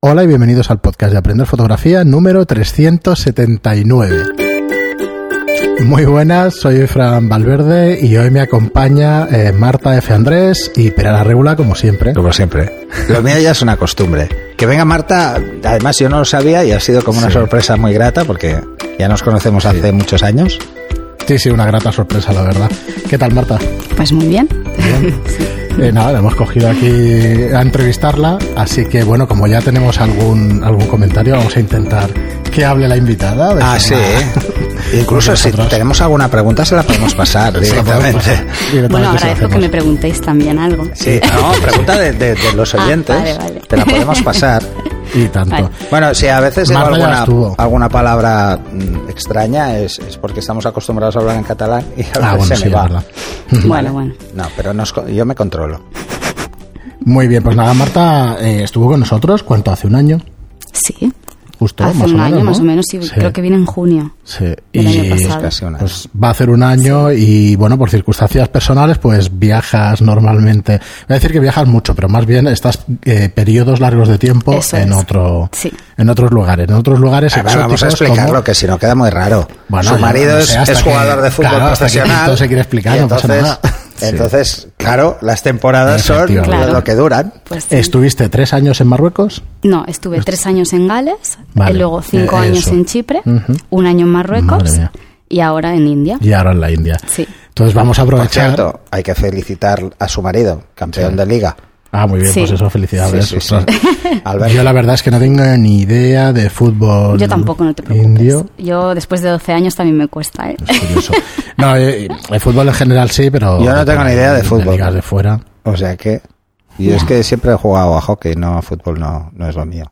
Hola y bienvenidos al podcast de Aprender Fotografía número 379. Muy buenas, soy Fran Valverde y hoy me acompaña eh, Marta F. Andrés y Pera Regula, como siempre. Como siempre. Lo mío ya es una costumbre. Que venga Marta, además yo no lo sabía y ha sido como una Sí. sorpresa muy grata porque ya nos conocemos hace muchos años. Sí, sí, una grata sorpresa, la verdad. ¿Qué tal, Marta? Pues muy bien. Eh, nada, la hemos cogido aquí a entrevistarla, así que bueno, como ya tenemos algún, algún comentario, vamos a intentar que hable la invitada. de Ah, sí. Incluso si tenemos alguna pregunta se la podemos pasar directamente. Bueno, agradezco que me preguntéis también algo. Sí, no, pregunta de, de- de los Ah, oyentes. vale, vale. Te la podemos pasar. Y tanto. Vale. Bueno, si a veces digo alguna, alguna palabra mm, extraña es, es porque estamos acostumbrados a hablar en catalán y a veces Ah, bueno, se sí, me va. verdad. Bueno, bueno. No, pero nos co- yo me controlo. Muy bien, pues nada, Marta eh, estuvo con nosotros, ¿cuánto? ¿Hace un año? Sí. Justo, Hace más un o año menos, más ¿no? o menos, sí, Sí. creo que viene en junio. Sí, año y pasado. Pues va a hacer un año y bueno, por circunstancias personales, pues viajas normalmente. Voy a decir que viajas mucho, pero más bien estás eh, periodos largos de tiempo Eso en es. otro, Sí. en otros lugares, en otros lugares A ver, vamos a explicarlo, como- que si no queda muy raro. Bueno, Su marido no es, sé, hasta es que- jugador de fútbol claro, hasta que profesional. Se quiere explicar, y no pasa entonces. Sí. claro, las temporadas son. Claro. lo que duran. Pues sí. ¿Estuviste tres años en Marruecos? No, estuve tres años en Gales, Vale. y luego cinco Eh, años en Chipre, Ujú. un año en Marruecos y ahora en India. Y ahora en la India. Sí. Entonces vamos a Por aprovechar. cierto, hay que felicitar a su marido, campeón de liga. Ah, muy bien, Sí. pues eso, felicidades. Sí, sí, sí. Ostras. Alberto. Yo la verdad es que no tengo ni idea de fútbol. Yo tampoco, no te preocupes. Indio. Yo después de 12 años también me cuesta, ¿eh? Es curioso. No, eh, el fútbol en general sí, pero. Yo no tengo ni idea de fútbol. ligas de fuera. O sea que. Y es que siempre he jugado a hockey, no a fútbol, no, no es lo mío.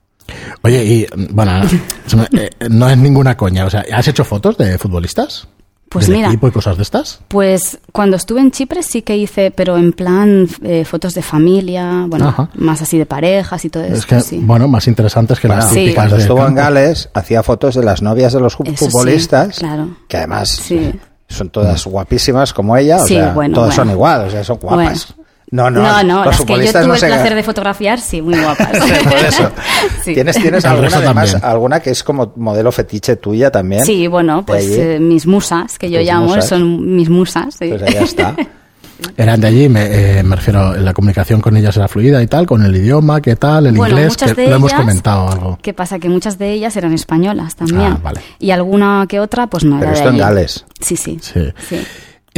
Oye, y bueno, eh, no es ninguna coña. O sea, ¿has hecho fotos de futbolistas? Pues ¿Del mira. equipo y cosas de estas? Pues cuando estuve en Chipre sí que hice, pero en plan eh, fotos de familia, bueno, Ajá. más así de parejas y todo eso. Es que, sí. bueno, más interesantes que las Bueno, Sí. típicas Cuando de estuvo en. Gales, hacía fotos de las novias de los sí, futbolistas, claro. que además Sí. son todas guapísimas como ella, o Sí, sea, bueno, todas bueno. son igual, o sea, son guapas. No, no, no, las que yo tuve no el se placer de fotografiar, sí, muy guapas. Por eso. Sí. ¿Tienes, tienes alguna además, alguna que es como modelo fetiche tuya también? Sí, bueno, De pues eh, mis musas, que yo llamo, musas. son mis musas. sí. Pues allá está. Eran de allí, me, eh, me refiero, la comunicación con ellas era fluida y tal, con el idioma, qué tal, el Bueno, inglés, que de lo hemos comentado algo. ¿Qué pasa? Que muchas de ellas eran españolas también. Ah, vale. Y alguna que otra, pues no Pero era de esto en allí. Gales. Sí, sí. Sí. sí.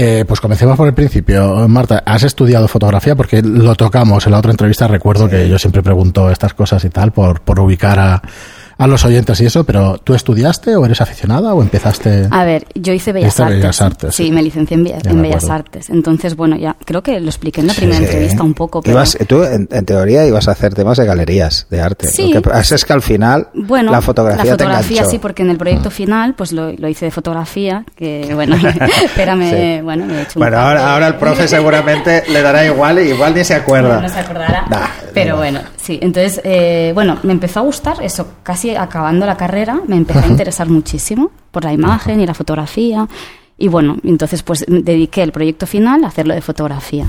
Eh, pues comencemos por el principio. Marta, ¿has estudiado fotografía? Porque lo tocamos en la otra entrevista. Recuerdo que yo siempre pregunto estas cosas y tal por, por ubicar a, a los oyentes y eso, pero ¿tú estudiaste o eres aficionada o empezaste? A ver, yo hice Bellas Artes. Bellas Artes, sí. Sí, me licencié en, Bellas acuerdo. Artes. Entonces, bueno, ya creo que lo expliqué en la Sí, primera sí. entrevista un poco. Pero... Ibas- tú, en, en teoría, ibas a hacer temas de galerías de arte. Sí. Lo que pasa es que al final Bueno, la fotografía, te enganchó. sí, porque en el proyecto final pues lo, lo hice de fotografía, que bueno, espérame, Sí. bueno, me he hecho un Bueno, de- ahora, ahora el profe seguramente le dará igual y igual ni se acuerda. No se acordará. Nah, pero no. bueno, sí. Entonces, eh, bueno, me empezó a gustar eso, casi acabando la carrera, me empecé a interesar muchísimo por la imagen y la fotografía. Y bueno, entonces pues dediqué el proyecto final a hacerlo de fotografía.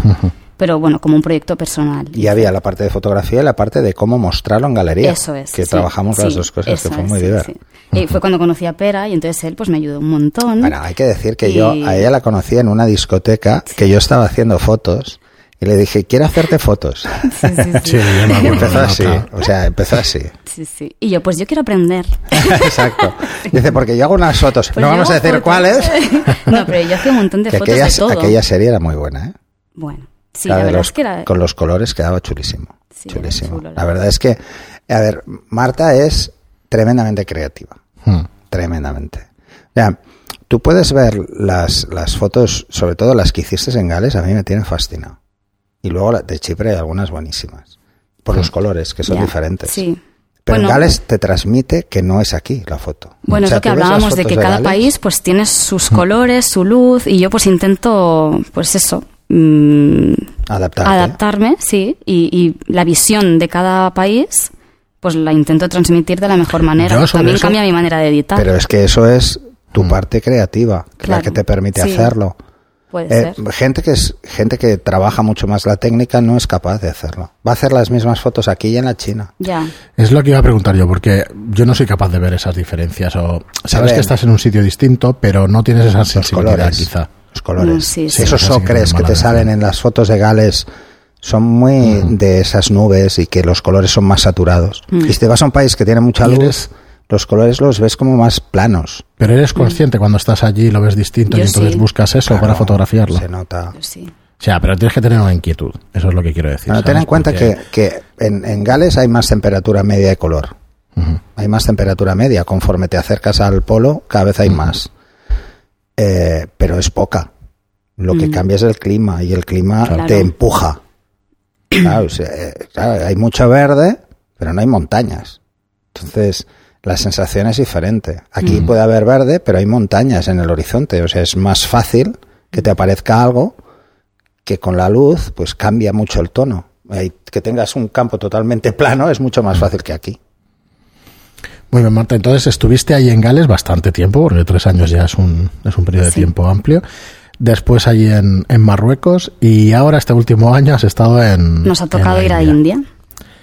Pero bueno, como un proyecto personal. Y había la parte de fotografía y la parte de cómo mostrarlo en galería. Eso es. Que sí, trabajamos las sí, dos cosas, que fue es, muy sí, divertido. Y fue cuando conocí a Pera y entonces él pues me ayudó un montón. Bueno, hay que decir que yo Y- a ella la conocí en una discoteca que yo estaba haciendo fotos y le dije, quiero hacerte fotos. Sí, sí, sí. Y empezó así, o sea, empezó así. Sí, sí. Y yo, pues yo quiero aprender. Exacto. Dice, porque yo hago unas fotos, Pues no vamos a decir fotos. cuáles, no, pero yo hacía un montón de que fotos aquella, de todo. aquella serie era muy buena, ¿eh? Bueno, sí, La la, verdad los- es que era... Con los colores quedaba chulísimo. Sí, chulísimo. chulo, la la verdad es que, a ver, Marta es tremendamente creativa. Hmm. Tremendamente. Ya, tú puedes ver las, las fotos, sobre todo las que hiciste en Gales, a mí me tienen fascinado. Y luego la de Chipre hay algunas buenísimas. Por los colores, que son diferentes. Sí. Pero Bueno, en Gales te transmite que no es aquí la foto. Bueno, O es lo que hablábamos de que cada país pues tiene sus colores, su luz y yo pues intento, pues eso, mm, Adaptarte. adaptarme, sí, y, y la visión de cada país pues la intento transmitir de la mejor manera. Sobre También eso- cambia mi manera de editar. Pero es que eso es tu parte creativa, la que te permite sí. hacerlo. Puede Eh, ser. gente que es gente que trabaja mucho más la técnica no es capaz de hacerlo. Va a hacer las mismas fotos aquí y en la China. Ya. Es lo que iba a preguntar yo, porque yo no soy capaz de ver esas diferencias. O sabes que estás en un sitio distinto, pero no tienes esa Los sensibilidad, colores. quizá. Los colores. Mm, sí, sí. Esos Sí, sí que ocres es que te salen en las fotos de Gales son muy de esas nubes y que los colores son más saturados. Mm. Y si te vas a un país que tiene mucha luz, eres- los colores los ves como más planos. Pero eres consciente cuando estás allí y lo ves distinto Yo y entonces sí. buscas eso para fotografiarlo. Se nota. Yo sí. O sea, pero tienes que tener una inquietud. Eso es lo que quiero decir. Bueno, ten en cuenta Porque- que, que en, en Gales hay más temperatura media de color. Hay más temperatura media. Conforme te acercas al polo, cada vez hay más. Eh, pero es poca. Lo que cambia es el clima y el clima Claro. te empuja. Claro, o sea, eh, claro, hay mucho verde, pero no hay montañas. Entonces, la sensación es diferente. Aquí puede haber verde, pero hay montañas en el horizonte. O sea, es más fácil que te aparezca algo que con la luz pues cambia mucho el tono. Que tengas un campo totalmente plano es mucho más fácil que aquí. Muy bien, Marta. Entonces estuviste ahí en Gales bastante tiempo, porque tres años ya es un, es un periodo de tiempo amplio. Después allí en, en Marruecos y ahora este último año has estado en. Nos ha en tocado la ir a India.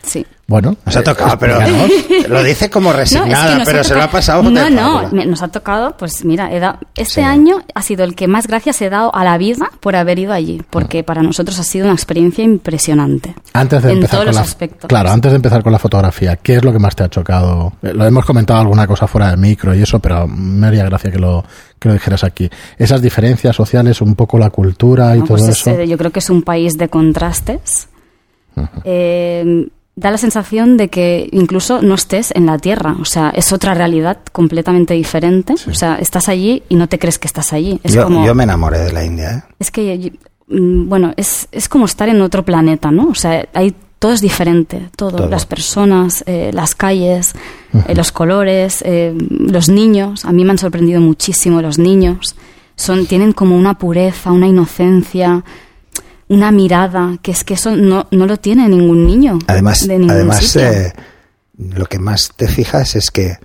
Sí. Bueno, Nos ha eh, tocado, pero explícanos. lo dice como No, es que resignada, pero se lo ha pasado No, no, nos ha tocado, pues mira, he dado- este Sí. año ha sido el que más gracias he dado a la vida por haber ido allí, porque para nosotros ha sido una experiencia impresionante. Antes de en empezar todos con los la, aspectos. Claro, antes de empezar con la fotografía, ¿qué es lo que más te ha chocado? Eh, Lo hemos comentado alguna cosa fuera de micro y eso, pero me haría gracia que lo, que lo dijeras aquí. Esas diferencias sociales, un poco la cultura y ¿no? todo Pues es, eso. eh, yo creo que es un país de contrastes. Eh, da la sensación de que incluso no estés en la tierra, o sea, es otra realidad completamente diferente. O sea, estás allí y no te crees que estás allí. Es yo, como, yo me enamoré de la India. ¿eh? es que, mm, bueno, es, es como estar en otro planeta, ¿no? O sea, hay, todo es diferente, todo. Todo. Las personas, eh, las calles, eh, los colores, eh, los niños. A mí me han sorprendido muchísimo los niños. Son, tienen como una pureza, una inocencia, una mirada, que es que eso no, no lo tiene ningún niño. Además, de ningún además eh, lo que más te fijas es que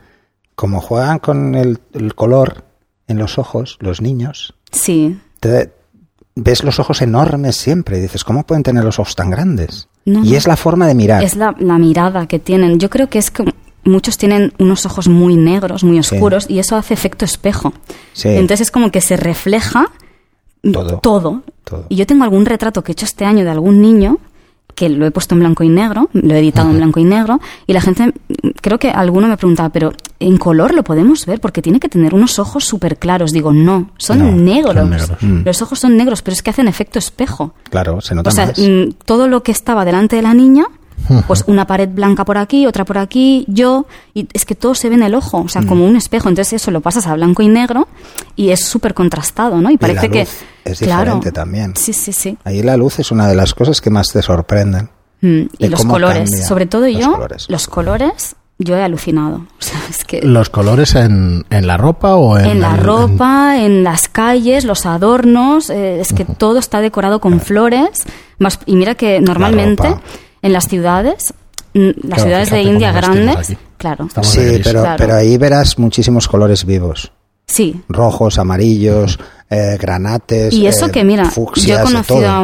como juegan con el, el color en los ojos, los niños, Sí. te, ves los ojos enormes siempre y dices, ¿cómo pueden tener los ojos tan grandes? No, y es la forma de mirar. Es la, la mirada que tienen. Yo creo que es que muchos tienen unos ojos muy negros, muy oscuros, y eso hace efecto espejo. Sí. Entonces es como que se refleja Todo. todo. Todo. Y yo tengo algún retrato que he hecho este año de algún niño que lo he puesto en blanco y negro, lo he editado en blanco y negro, y la gente, creo que alguno me preguntaba, pero ¿en color lo podemos ver? Porque tiene que tener unos ojos súper claros. Digo, no, son No, negros. son negros. Mm. Los ojos son negros, pero es que hacen efecto espejo. Claro, se nota O sea, más. mm, todo lo que estaba delante de la niña, pues una pared blanca por aquí, otra por aquí, yo, y es que todo se ve en el ojo, o Mm. sea, como un espejo. Entonces eso lo pasas a blanco y negro y es súper contrastado, ¿no? Y parece la que. luz es claro, diferente también. Sí, sí, sí. Ahí la luz es una de las cosas que más te sorprenden. Mm, y los colores, sobre todo los yo, colores. los colores, yo he alucinado. O sea, es que. ¿Los colores en, en la ropa o en, en la el- en- ropa, en las calles, los adornos, eh, es que todo está decorado con flores. Más, y mira que normalmente ropa. En las ciudades, mm, las Claro, ciudades de India grandes, claro, Estamos Sí, pero, Claro. pero ahí verás muchísimos colores vivos. sí. Rojos, amarillos, eh, granates. Y eso eh, que, mira, yo he conocido a,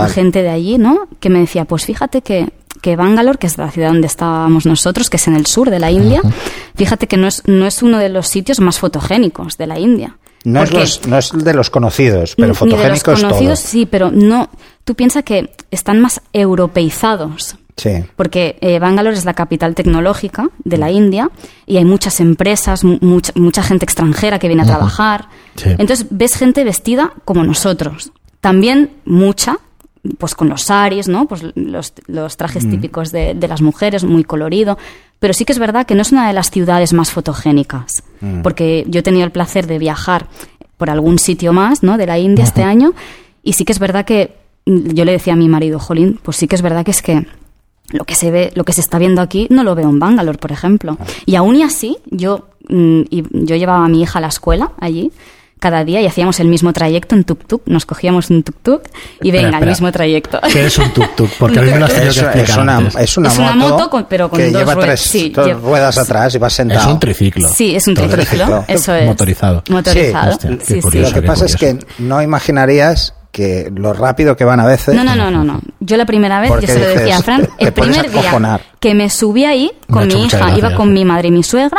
a a gente de allí, ¿no? Que me decía, pues fíjate que, que Bangalore, que es la ciudad donde estábamos nosotros, que es en el sur de la India, fíjate que no es, no es uno de los sitios más fotogénicos de la India. No es, los- no es de los conocidos, pero Ni de los todo. conocidos, sí, pero no. Tú piensas que están más europeizados. Sí. Porque eh, Bangalore es la capital tecnológica de la India y hay muchas empresas, mu- mucha, mucha gente extranjera que viene a trabajar. Sí. Entonces ves gente vestida como nosotros. También mucha, pues con los saris, ¿no? Pues los, los trajes típicos de, de las mujeres, muy colorido. Pero sí que es verdad que no es una de las ciudades más fotogénicas. Porque yo he tenido el placer de viajar por algún sitio más, ¿no? De la India este año. Y sí que es verdad que mm, yo le decía a mi marido, Jolín, pues sí que es verdad que es que lo que se ve, lo que se está viendo aquí, no lo veo en Bangalore, por ejemplo. Y aún y así, yo, mm, y yo llevaba a mi hija a la escuela allí. Cada día y hacíamos el mismo trayecto en tuk-tuk. Nos cogíamos un tuk-tuk y venga, espera. el mismo trayecto. ¿Qué es un tuk-tuk? Porque a mí me lo has tenido Es, que explicar es una, antes. es una Es una moto, moto con- pero con que dos lleva ruedas. tres, Sí, dos lleva- ruedas atrás y vas sentado. Es un triciclo. Sí, es un triciclo. triciclo. Eso es. Motorizado. Motorizado. Sí, hostia, curioso. Lo que qué pasa es que no imaginarías que lo rápido que van a veces. No, no, no, no, no. Yo la primera vez, yo se lo decía a Fran, el primer día que me subí ahí con mi hija, iba con mi madre y mi suegra,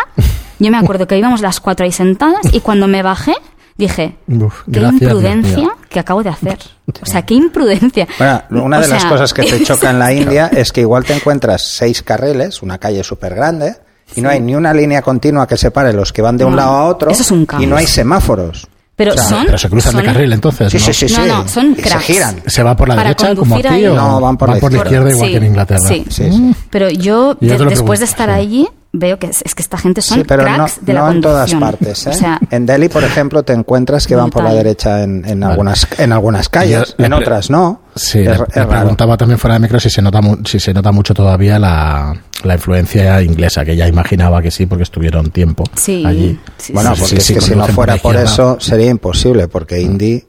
yo me acuerdo que íbamos las cuatro ahí sentadas y cuando me bajé dije, Uf, qué gracias, imprudencia que acabo de hacer. O sea, qué imprudencia. Bueno, una O de las sea, cosas que te choca en la India es que igual te encuentras seis carriles, una calle súper grande, y no hay ni una línea continua que separe los que van de un No, lado a otro, eso es un caos. y no hay semáforos. Pero O sea, son... Pero se cruzan son- de carril entonces, Sí, ¿no? sí, sí, sí. No, no, son y se cracks. giran. ¿Se va por la Para derecha como aquí ahí- o No, van por la la izquierda. izquierda igual Sí, que en Inglaterra? sí. Sí, sí. Pero yo, de- después pregunto, de estar sí. allí, veo que es, es que esta gente son Sí, pero no, cracks de la no en todas partes. ¿eh? O sea, en Delhi, por ejemplo, te encuentras que van por la derecha en, en algunas, en algunas calles, Yo en otras no. Sí, es, le, es le raro. preguntaba también fuera de micro si se nota mu- si se nota mucho todavía la, la influencia inglesa, que ya imaginaba que sí, porque estuvieron tiempo Sí, allí. sí, Bueno, Sí, porque sí, es sí, que si no fuera por eso sería imposible, porque hindi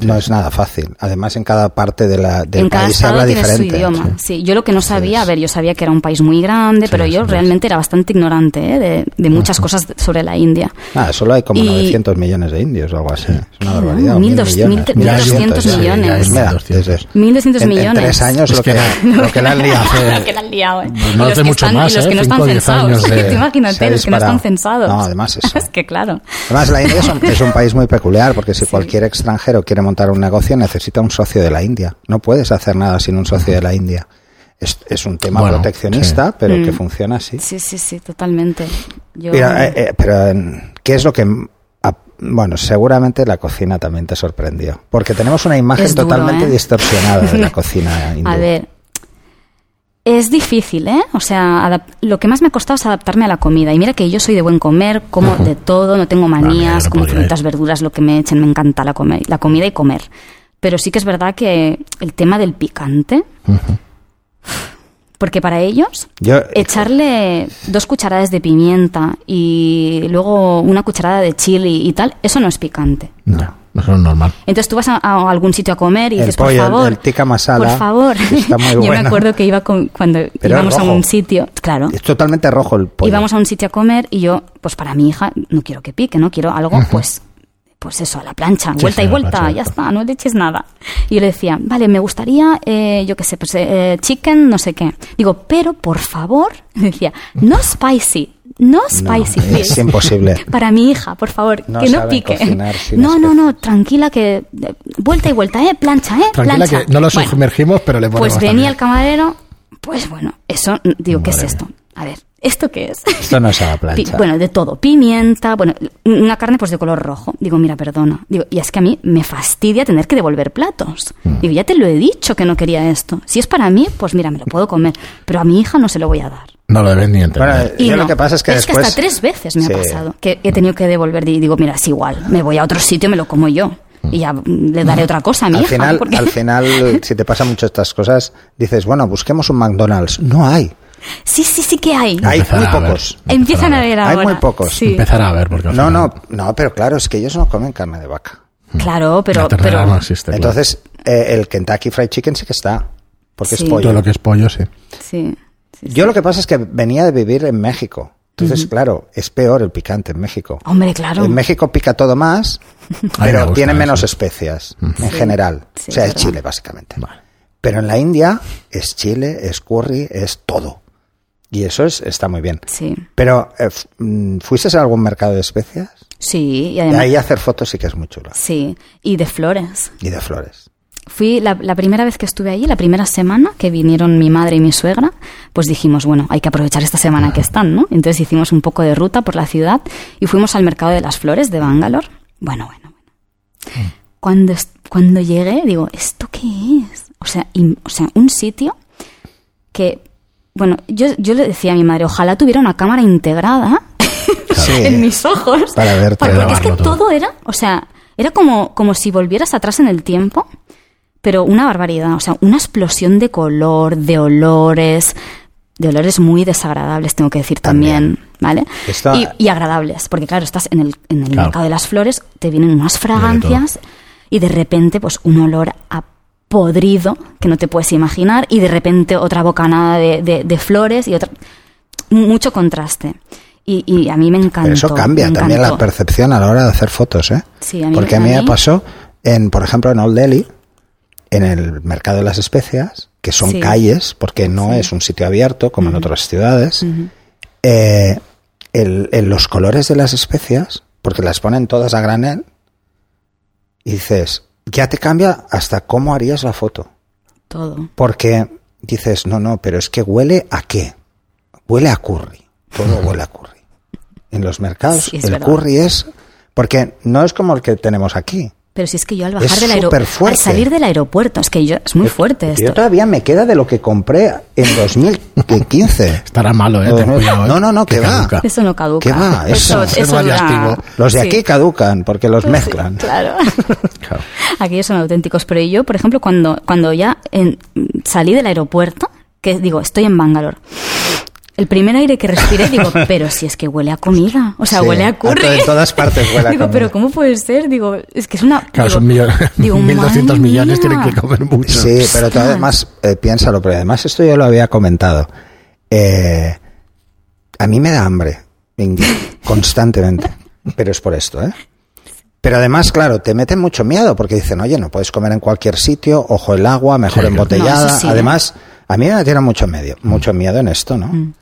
no es nada fácil. Además, en cada parte de la, del en cada país se estado habla diferente. su idioma. Sí. yo lo que no sabía, a ver, yo sabía que era un país muy grande, pero yo sí, realmente era bastante ignorante ¿eh? de, de muchas cosas sobre la India. Ah, solo hay como Y- 900 millones de indios o algo así. Es una barbaridad. No, mil 1200 millones. mil- 1200 ya, millones. ya, Es mira, 1200. desde- 1200 en, millones. En tres años lo que lo que le han liado. Lo que la han liado, ¿eh? No los hace que mucho están, más, y los ¿eh? que no están censados. se imagínate, los que no están censados. No, además eso. es que claro. Además, la India es un, es un país muy peculiar porque si cualquier extranjero quiere montar un negocio necesita un socio de la India. No puedes hacer nada sin un socio de la India. Es, es un tema Bueno, proteccionista, pero que Mm. funciona así. Sí, sí, sí, totalmente. Yo... Mira, eh, eh, pero mm, ¿qué es lo que... Bueno, seguramente la cocina también te sorprendió. Porque tenemos una imagen duro, totalmente ¿eh? distorsionada de la cocina hindú. A ver, es difícil, ¿eh? O sea, lo que más me ha costado es adaptarme a la comida. Y mira que yo soy de buen comer, como de todo, no tengo manías, no como frutas, verduras, lo que me echen, me encanta la, come- la comida y comer. Pero sí que es verdad que el tema del picante, porque para ellos Yo, echarle dos cucharadas de pimienta y luego una cucharada de chili y tal, eso no es picante. No, eso es normal. Entonces tú vas a, a algún sitio a comer y El dices, pollo, por favor, el tikka masala, por favor. está muy Yo me acuerdo que iba con, cuando Pero íbamos a un sitio, claro, es totalmente rojo el pollo. íbamos a un sitio a comer y yo, pues para mi hija, no quiero que pique, no quiero algo, pues, pues eso, a la plancha, Sí, vuelta sí, y vuelta, plancha, ya vuelta. está, no le eches nada. Y yo le decía, vale, me gustaría, eh, yo qué sé, pues eh, chicken, no sé qué. Digo, pero por favor, decía, no spicy, no No, spicy, es please. imposible. Para mi hija, por favor, No que no pique. cocinar sin No, no, no, tranquila que eh, vuelta y vuelta, eh, plancha, eh, Tranquila plancha. que no lo Bueno, sumergimos, pero le ponemos pues venía también. el camarero, pues bueno, eso, digo, ¿qué es esto? A ver, ¿esto qué es? Esto no es a la Pi- plancha. bueno, de todo, pimienta, bueno, una carne pues de color rojo. Digo, mira, perdona. Digo, y es que a mí me fastidia tener que devolver platos. Mm. Digo, ya te lo he dicho que no quería esto. Si es para mí, pues mira, me lo puedo comer, pero a mi hija no se lo voy a dar. No lo deben ni entender. Bueno, Y no. lo que pasa es que después... hasta tres veces me Sí. ha pasado que he tenido que devolver y digo, mira, es igual, me voy a otro sitio, me lo como yo. Y ya mm, le daré otra cosa a mi al hija. final, porque- al final, si te pasan mucho estas cosas, dices, bueno, busquemos un McDonald's. No hay. Sí, sí, sí que hay. Hay Empezar muy a ver. pocos. Empiezan a ver Hay ahora. muy pocos. Sí. Empezar a ver, porque No, no, no, pero claro, es que ellos no comen carne de vaca. Claro, pero, pero no existe. claro. Entonces, eh, el Kentucky Fried Chicken sí que está, porque Sí. es todo pollo. lo que es pollo, sí. sí, sí, sí. Yo lo que pasa es que venía de vivir en México. Entonces, claro, es peor el picante en México. Hombre, claro. En México pica todo más, pero tiene eso. menos especias en Sí, general. sí, o sea, es verdad. chile, básicamente. Pero en la India es chile, es curry, es todo. Y eso es, está muy bien. Sí, Pero, eh, mm, ¿fuiste a algún mercado de especias? sí, y además... ahí hacer fotos sí que es muy chulo. Sí, y de flores. Y de flores. Fui la, la primera vez que estuve allí, la primera semana que vinieron mi madre y mi suegra, pues dijimos, bueno, hay que aprovechar esta semana que están, ¿no? Entonces hicimos un poco de ruta por la ciudad y fuimos al mercado de las flores de Bangalore. Bueno, bueno, bueno. Cuando, est- cuando llegué, digo, ¿esto qué es? O sea, im- o sea, un sitio que, bueno, yo, yo le decía a mi madre, ojalá tuviera una cámara integrada Sí. en mis ojos. Para verte. Porque es que todo. todo era, o sea, era como, como si volvieras atrás en el tiempo, pero una barbaridad, o sea, una explosión de color, de olores, de olores muy desagradables, tengo que decir también. También. ¿vale? Y, y agradables, porque claro, estás en el, en el Claro. mercado de las flores, te vienen unas fragancias y de repente pues un olor a podrido que no te puedes imaginar y de repente otra bocanada de, de- de flores y otra... Mucho contraste. Y, y a mí me encantó. Pero eso cambia también la percepción a la hora de hacer fotos, ¿eh? Sí, a mí- Porque a mí me pasó, en, por ejemplo, en Old Delhi, en el mercado de las especias, que son Sí. calles, porque no Sí. es un sitio abierto como en otras ciudades, eh, el- el- los colores de las especias, porque las ponen todas a granel, y dices, ya te cambia hasta cómo harías la foto. Todo. Porque dices, no, no, pero es que huele a qué? Huele a curry. Todo huele a curry. En los mercados Sí, el verdad. curry es... Porque no es como el que tenemos aquí. Pero si es que yo al bajar del aeropuerto, al salir del aeropuerto, es que yo, es muy fuerte Yo esto. todavía me queda de lo que compré en 2015. Estará malo, ¿eh? ¿eh? No, no, no, que va. caduca. Eso no caduca. ¿Qué va? Eso, Eso- eso, Los de sí. aquí caducan porque los mezclan. Claro. Claro. Aquellos son auténticos. Pero yo, por ejemplo, cuando, cuando ya en- salí del aeropuerto, que digo, estoy en Bangalore. El primer aire que respiré, digo, pero si es que huele a comida. O sea, Sí, huele a a curry. to- en todas partes huele a Digo, comida. pero ¿cómo puede ser? Digo, es que es una. Claro, digo, son millones, digo, 1.200 madre millones, mía. tienen que comer mucho. Sí, pero tú además, eh, piénsalo, pero además esto yo lo había comentado. Eh, a mí me da hambre constantemente, pero es por esto, ¿eh? Pero además, claro, te meten mucho miedo porque dicen, oye, no puedes comer en cualquier sitio, ojo el agua, mejor claro. embotellada. No, eso sí, ¿eh? además, a mí me metieron mucho, medio, mucho miedo en esto, ¿no? Mm.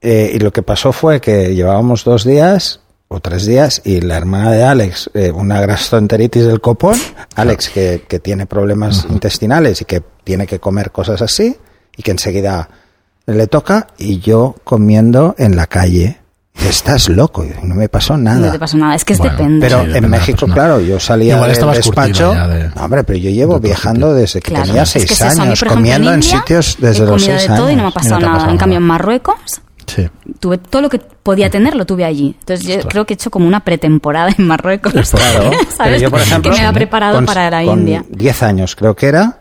Eh, y lo que pasó fue que llevábamos dos días o tres días y la hermana de Alex, eh, una gastroenteritis del copón, Alex que, que tiene problemas intestinales y que tiene que comer cosas así y que enseguida le toca y yo comiendo en la calle. Estás loco, y no me pasó nada. No te pasa nada. Es que es Bueno, depende. Pero Sí, depende en México, persona. claro, yo salía Igual del despacho. de- No, hombre, pero yo llevo de viajando sitio. desde que Claro, tenía es que seis eso. Mí, años, ejemplo, comiendo en, India sitios he desde los seis de todo años. y no me ha pasado no nada. En cambio, en Marruecos Sí. tuve todo lo que podía tener lo tuve allí. Entonces yo Ostras. creo que he hecho como una pretemporada en Marruecos. Claro, ¿Sabes? yo, por ejemplo, que me ha preparado con- para la con India. 10 años creo que era,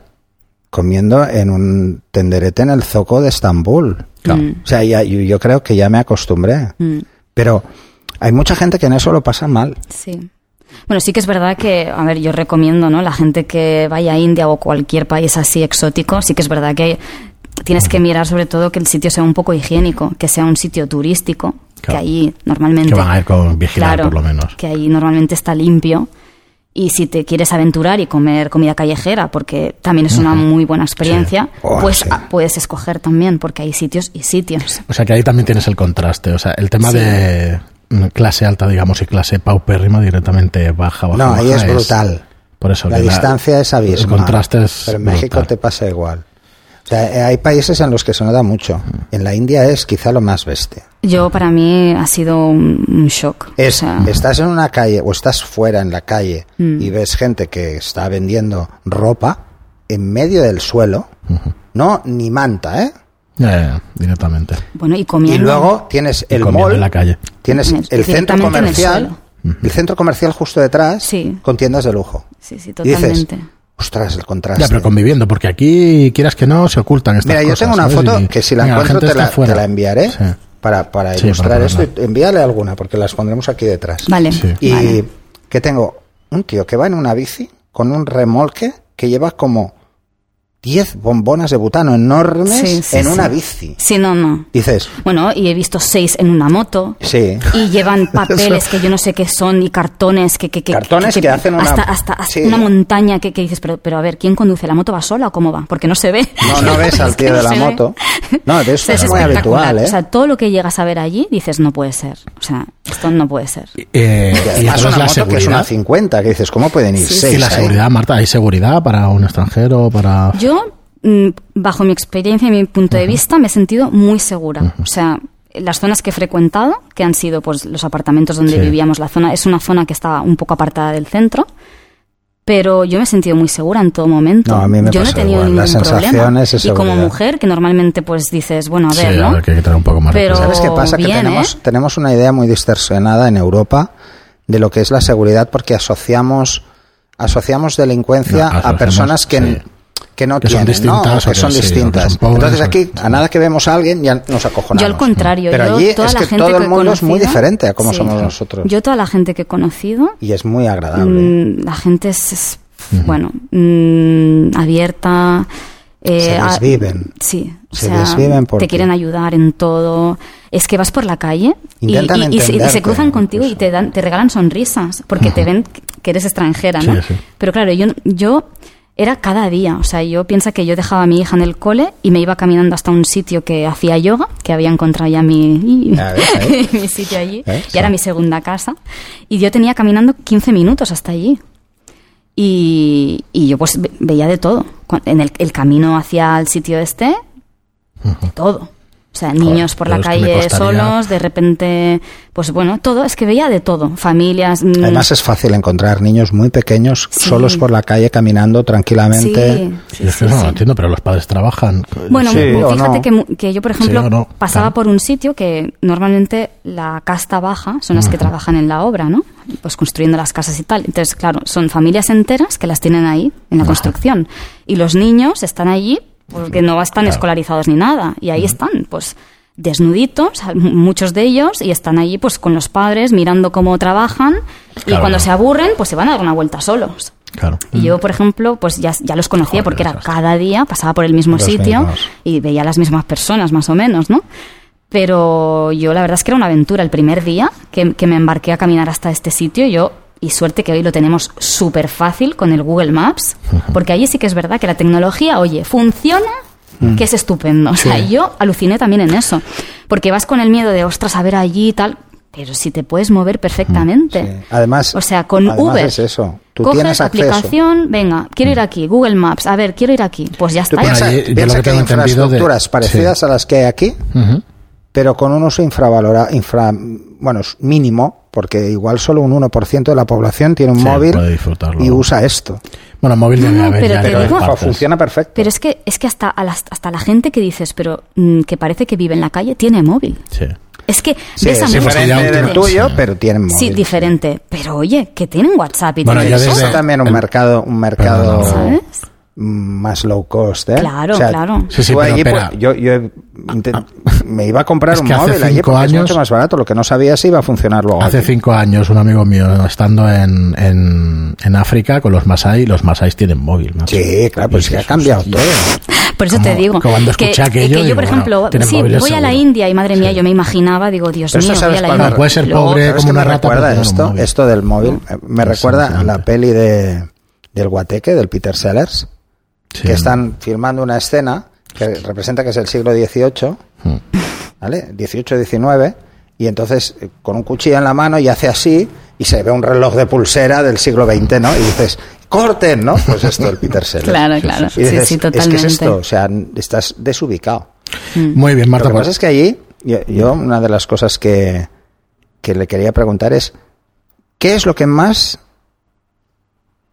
comiendo en un tenderete en el zoco de Estambul. Claro. Mm. O sea, ya- yo, yo creo que ya me acostumbré. Mm, Pero hay mucha gente que en eso lo pasa mal. sí. Bueno, sí que es verdad que, a ver, yo recomiendo, ¿no? La gente que vaya a India o cualquier país así exótico, sí que es verdad que tienes que mirar sobre todo que el sitio sea un poco higiénico, que sea un sitio turístico, que ahí normalmente... Que van a ir con vigilar, Claro, por lo menos. que ahí normalmente está limpio. Y si te quieres aventurar y comer comida callejera, porque también es una muy buena experiencia, Sí. Oh, pues sí. puedes escoger también, porque hay sitios y sitios. O sea que ahí también tienes el contraste. O sea, el tema Sí. de clase alta, digamos, y clase paupérrima directamente baja, baja. no, ahí baja, es brutal. Por eso La distancia es abismal. El contraste es. Pero en México brutal. te pasa igual. O sea, eh, hay países en los que se nota mucho. En la India es quizá lo más bestia. Yo, para mí, ha sido un, un shock. Es, O sea, estás en una calle o estás fuera en la calle Mm. y ves gente que está vendiendo ropa en medio del suelo, no ni manta, ¿eh? Ya, ya, ya, directamente. bueno, y Y comiendo. luego tienes Y el mall, en la calle. tienes En el- el centro el comercial, suelo. el centro comercial justo detrás Sí. con tiendas de lujo. Sí, sí, Y dices, totalmente. Ostras, el contraste. Ya, pero conviviendo, porque aquí, quieras que no, se ocultan estas Mira, yo cosas, tengo una ¿sabes? foto Y, que si la venga, encuentro te la, está fuera. te la enviaré Sí. para, para Sí, ilustrar para esto. Y envíale alguna porque las pondremos aquí detrás. Vale. Sí. Y vale. que tengo un tío que va en una bici con un remolque que lleva como 10 bombonas de butano enormes Sí, sí, en sí. una bici. Sí, no, no. Dices, Bueno, y he visto seis en una moto. sí. Y llevan papeles que yo no sé qué son y cartones que... que, que Cartones que hacen una- Hasta, hasta, hasta una montaña que, que dices, pero, pero a ver, ¿quién conduce? ¿La moto va sola o cómo va? Porque no se ve. No, no ves al que no de la moto. No, de O eso sea, es, es muy habitual, ¿eh? O sea, todo lo que llegas a ver allí dices, no puede ser. O sea, esto no puede ser. Eh, Y además una la moto que es una seguridad. 50, que dices, ¿cómo pueden ir Sí, seis y la ahí? seguridad, Marta, ¿hay seguridad para un extranjero? para Yo, mm, bajo mi experiencia y mi punto de vista, me he sentido muy segura. O sea, las zonas que he frecuentado, que han sido pues los apartamentos donde Sí. vivíamos, la zona es una zona que estaba un poco apartada del centro, pero yo me he sentido muy segura en todo momento. No, a mí me yo no he tenido igual, ningún las problema. Y como mujer, que normalmente pues dices, bueno, a Sí, ver, a ¿no? que hay que tener un poco más de Pero-. ¿Sabes qué pasa? que bien, tenemos, ¿eh? tenemos una idea muy distorsionada en Europa de lo que es la seguridad porque asociamos, asociamos delincuencia No, a asociamos, personas que, sí. Que no Que son distintas O o que son sí, o que distintas. son pobres, Entonces o- aquí, a nada que vemos a alguien, ya nos acojonamos. Yo al contrario, Pero yo allí toda es la que gente todo que el mundo es muy diferente a cómo Sí. somos nosotros. Yo toda la gente que he conocido, Y es muy agradable. mm, la gente es, es, bueno, mm, abierta. eh, Se a- desviven. Sí, o Se sea, desviven porque- te quieren ayudar en todo. Es que vas por la calle y, Intentan y- y se, y se entenderte, cruzan contigo y te dan, te regalan sonrisas porque te ven que eres extranjera, ¿no? Sí, sí. Pero claro, yo, yo era cada día, o sea, yo piensa que yo dejaba a mi hija en el cole y me iba caminando hasta un sitio que hacía yoga, que había encontrado ya mi, ahí. mi sitio allí, ¿Eh? y era mi segunda casa, y yo tenía caminando 15 minutos hasta allí. Y, y yo pues ve- veía de todo. En el, el camino hacia el sitio este, de todo. O sea, niños por la calle costaría- solos, de repente, pues bueno, todo, es que veía de todo. Familias. mm, Además es fácil encontrar niños muy pequeños Sí. solos por la calle caminando tranquilamente. sí, sí, Y es que no sí. lo entiendo, pero los padres trabajan. Bueno, fíjate no. que, mu- que yo, por ejemplo, Sí o no, pasaba claro. por un sitio que normalmente la casta baja son las que trabajan en la obra, ¿no? Pues construyendo las casas y tal. Entonces, claro, son familias enteras que las tienen ahí, en la construcción. Y los niños están allí porque no están escolarizados ni nada. Y ahí están, pues desnuditos, muchos de ellos, y están allí pues con los padres mirando cómo trabajan y Claro. cuando se aburren pues se van a dar una vuelta solos. Claro. Y yo, por ejemplo, pues ya, ya los conocía Joder, porque era cada día, pasaba por el mismo sitio mismos. y veía a las mismas personas, más o menos, ¿no? Pero yo la verdad es que era una aventura. El primer día que, que me embarqué a caminar hasta este sitio, yo, y suerte que hoy lo tenemos súper fácil con el Google Maps, porque allí sí que es verdad que la tecnología, oye, funciona, que es estupendo. O sea, yo aluciné también en eso, porque vas con el miedo de, ostras, a ver allí y tal, pero si te puedes mover perfectamente. Sí. Además, O sea, con Uber. es eso. Tú coges tienes acceso. aplicación, venga, quiero ir aquí, Google Maps, a ver, quiero ir aquí. Pues ya está. yo piensa lo que que hay de- infraestructuras parecidas sí. a las que hay aquí, pero con un uso infravalorado, infra, bueno, mínimo, porque igual solo un 1% de la población tiene un Sí, móvil y usa esto. Bueno, móvil No, haber pero ya te digo- partes. Funciona perfecto. Pero es que, es que hasta, a las- hasta la gente que dices, pero mm, que parece que vive en la calle, tiene móvil. Sí. Es que Sí, ves a ya diferente del tuyo, Sí. pero tienen móvil. Sí, diferente. Pero oye, que tienen WhatsApp y Bueno, tienen ya desde- Existe también un el- mercado, un mercado más low cost, ¿eh? Claro, claro. Sí, sí, pero allí, espera. pues, yo, yo he intent- me iba a comprar Es un que hace móvil allí cinco porque es años- mucho más barato. Lo que no sabía si iba a funcionar luego. Hace aquí. cinco años un amigo mío estando en, en, en África con los Masai, los Masai tienen móvil. macho. Sí, claro, pues que ha cambiado todo. Por eso Como- te digo que cuando que, escuché aquello, que yo, digo, por bueno, ejemplo, tienen sí, voy a la seguro. India y madre mía, Sí. yo me imaginaba, digo, Dios Pero mío, voy a la cuando- India. Puede ser pobre ¿Sabes como una me rata, recuerda un esto, móvil. esto del móvil? Eh, Me recuerda la peli de del Guateque, del Peter Sellers, Sí. que están filmando una escena que representa que es el siglo XVIII, Hmm. ¿vale? 18-19, y entonces eh, con un cuchillo en la mano y hace así y se ve un reloj de pulsera del siglo XX, ¿no? Y dices, corten, ¿no? Pues esto del Peter Sellers. Claro, claro. Y Sí, sí, Es que totalmente. es esto, o sea, estás desubicado. Muy bien, Marta. Lo que pues- pasa es que allí, yo, yo una de las cosas que, que le quería preguntar es, ¿qué es lo que más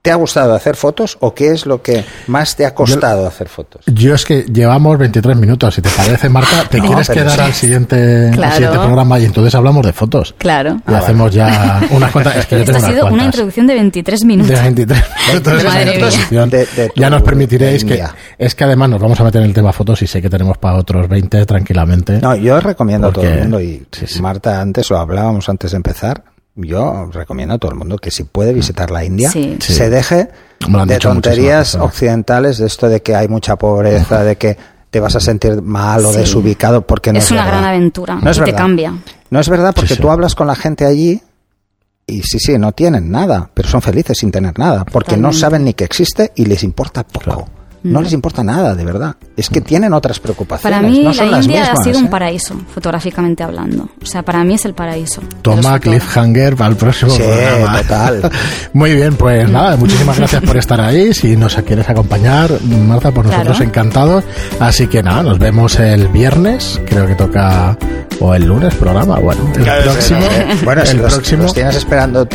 te ha gustado hacer fotos o qué es lo que más te ha costado hacer fotos? Yo es que llevamos 23 minutos. Si te parece, Marta, ¿te No, quieres quedar sí. al siguiente, al Claro. siguiente programa y entonces hablamos de fotos? Claro. Y hacemos ya unas cuantas. Es que yo Esto tengo ha sido una cuantas. introducción de 23 minutos. De 23 minutos de Madre mía. introducción. De- de tu ya nos permitiréis que es que además nos vamos a meter en el tema fotos y sé que tenemos para otros 20 tranquilamente. No, yo recomiendo a todo el mundo y sí, sí. Marta antes lo hablábamos antes de empezar. Yo recomiendo a todo el mundo que si puede visitar la India, Sí. Se deje de dicho tonterías occidentales, de esto de que hay mucha pobreza, de que te vas a sentir mal o Sí. desubicado porque no es, es una verdad. gran aventura No es y te verdad. cambia. No es verdad porque Sí, sí. tú hablas con la gente allí y sí, sí, no tienen nada, pero son felices sin tener nada, porque no saben ni que existe y les importa poco. Claro. No les importa nada, de verdad. Es que tienen otras preocupaciones. Para mí no son la las India mismas, ha sido un ¿eh? paraíso, fotográficamente hablando. O sea, para mí es el paraíso. Toma cliffhanger para el próximo Sí, programa. total. Muy bien, pues nada, muchísimas gracias por estar ahí. Si nos quieres acompañar, Marta, por nosotros Claro. encantados. Así que nada, nos vemos el viernes, creo que toca, o el lunes programa. Bueno, el próximo. Bueno, si el los, próximo. los tienes esperando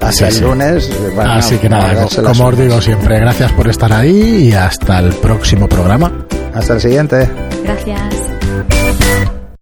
hasta Sí, el sí. lunes, bueno, Así que nada, como os digo siempre, gracias por estar ahí y hasta el próximo programa. Hasta el siguiente. Gracias.